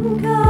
Come.